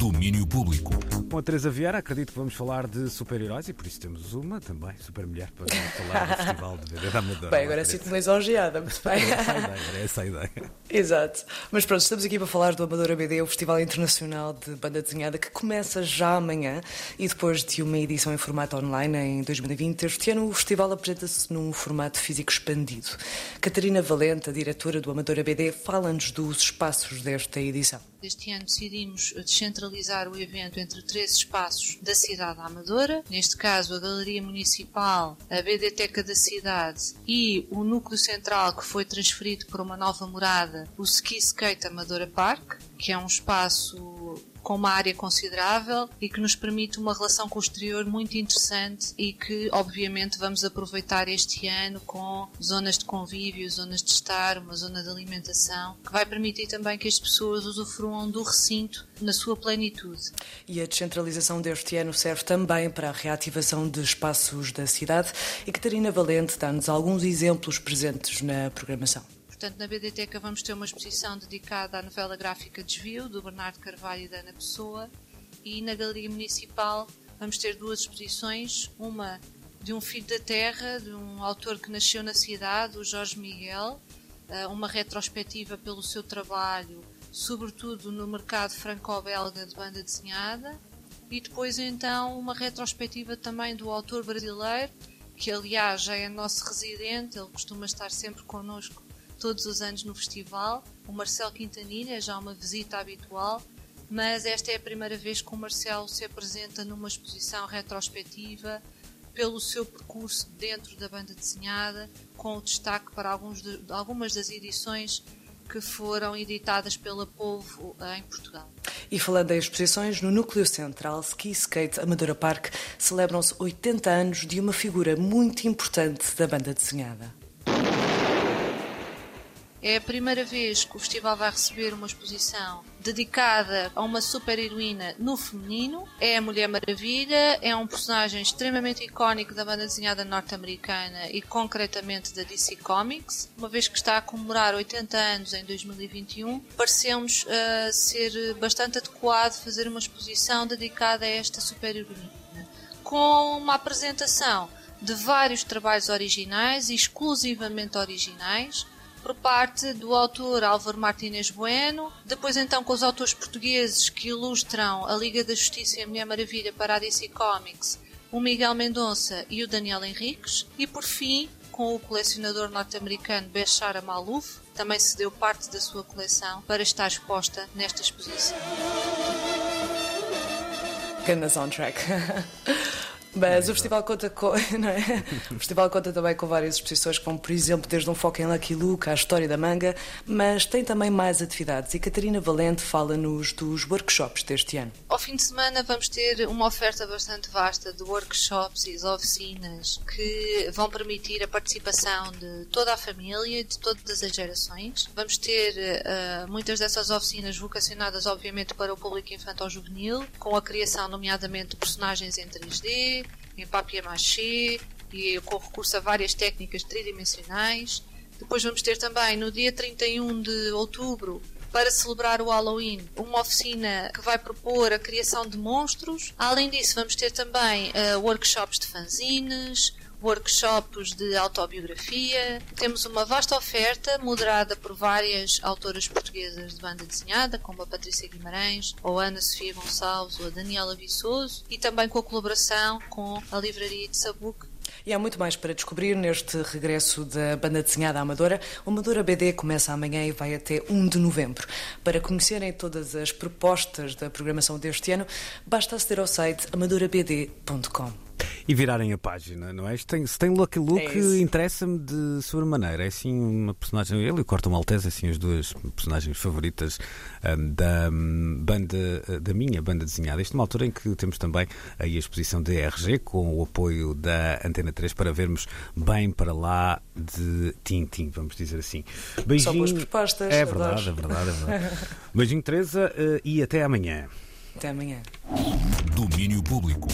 Domínio Público. Com a Teresa Vieira, acredito que vamos falar de super-heróis e por isso temos uma também, super mulher, para falar do Festival de BD da Amadora. Bem, agora sinto-me lisonjeada, muito bem. Era essa a ideia, era essa a ideia. Exato. Mas pronto, estamos aqui para falar do Amadora BD, o Festival Internacional de Banda Desenhada, que começa já amanhã e depois de uma edição em formato online em 2020, este ano o festival apresenta-se num formato físico expandido. Catarina Valente, a diretora do Amadora BD, fala-nos dos espaços desta edição. Este ano decidimos descentralizar o evento entre três espaços da cidade da Amadora, neste caso a Galeria Municipal, a BDteca da cidade e o núcleo central que foi transferido para uma nova morada, o Ski Skate Amadora Park, que é um espaço com uma área considerável e que nos permite uma relação com o exterior muito interessante e que, obviamente, vamos aproveitar este ano com zonas de convívio, zonas de estar, uma zona de alimentação, que vai permitir também que as pessoas usufruam do recinto na sua plenitude. E a descentralização deste ano serve também para a reativação de espaços da cidade e Catarina Valente dá-nos alguns exemplos presentes na programação. Portanto, na BDTeca vamos ter uma exposição dedicada à novela gráfica Desvio, do Bernardo Carvalho e da Ana Pessoa, e na Galeria Municipal vamos ter duas exposições, uma de um filho da terra, de um autor que nasceu na cidade, o Jorge Miguel, eh, uma retrospectiva pelo seu trabalho, sobretudo no mercado franco-belga de banda desenhada, e depois então uma retrospectiva também do autor brasileiro, que aliás já é nosso residente, ele costuma estar sempre connosco todos os anos no festival. O Marcelo Quintanilha é já uma visita habitual, mas esta é a primeira vez que o Marcelo se apresenta numa exposição retrospectiva pelo seu percurso dentro da banda desenhada, com o destaque para de, algumas das edições que foram editadas pela Povo em Portugal. E falando em exposições, no núcleo central Ski Skate Amadora Park celebram-se 80 anos de uma figura muito importante da banda desenhada. É a primeira vez que o festival vai receber uma exposição dedicada a uma super-heroína no feminino. É a Mulher Maravilha, é um personagem extremamente icónico da banda desenhada norte-americana e concretamente da DC Comics. Uma vez que está a comemorar 80 anos em 2021, pareceu-nos uh, ser bastante adequado fazer uma exposição dedicada a esta super-heroína. Com uma apresentação de vários trabalhos originais exclusivamente originais, por parte do autor Álvaro Martínez Bueno, depois então com os autores portugueses que ilustram a Liga da Justiça e a Mulher Maravilha para a DC Comics, o Miguel Mendonça e o Daniel Henriques, e por fim com o colecionador norte-americano Bechara Maluf, também se deu parte da sua coleção para estar exposta nesta exposição. Goodness on track. Mas o festival conta com, é? O festival conta também com várias exposições, como por exemplo desde um foco em Lucky Luke à história da manga, mas tem também mais atividades. E Catarina Valente fala-nos dos workshops deste ano. Ao fim de semana vamos ter uma oferta bastante vasta de workshops e oficinas que vão permitir a participação de toda a família, de todas as gerações. Vamos ter uh, muitas dessas oficinas vocacionadas, obviamente, para o público infantil-juvenil, com a criação, nomeadamente, de personagens em 3D em papier-mâché e com recurso a várias técnicas tridimensionais. Depois vamos ter também no dia 31 de outubro para celebrar o Halloween, uma oficina que vai propor a criação de monstros. Além disso, vamos ter também uh, workshops de fanzines, workshops de autobiografia. Temos uma vasta oferta, moderada por várias autoras portuguesas de banda desenhada, como a Patrícia Guimarães, ou a Ana Sofia Gonçalves, ou a Daniela Viçoso, e também com a colaboração com a Livraria de Sabuc, e há muito mais para descobrir neste regresso da banda desenhada Amadora. O Amadora BD começa amanhã e vai até 1 de novembro. Para conhecerem todas as propostas da programação deste ano, basta aceder ao site amadorabd.com e virarem a página, não é? Se tem, se tem Lucky Luke, é interessa-me de sobremaneira. É assim uma personagem, ele e o Corto Maltese, assim as duas personagens favoritas um, da um, banda, da minha banda desenhada. Isto numa altura em que temos também aí a exposição da RG com o apoio da Antena 3 para vermos bem para lá de Tintim, vamos dizer assim. Beijinho. Só boas propostas. É verdade, é verdade, é verdade. Beijinho, Teresa, uh, e até amanhã. Até amanhã. Domínio Público.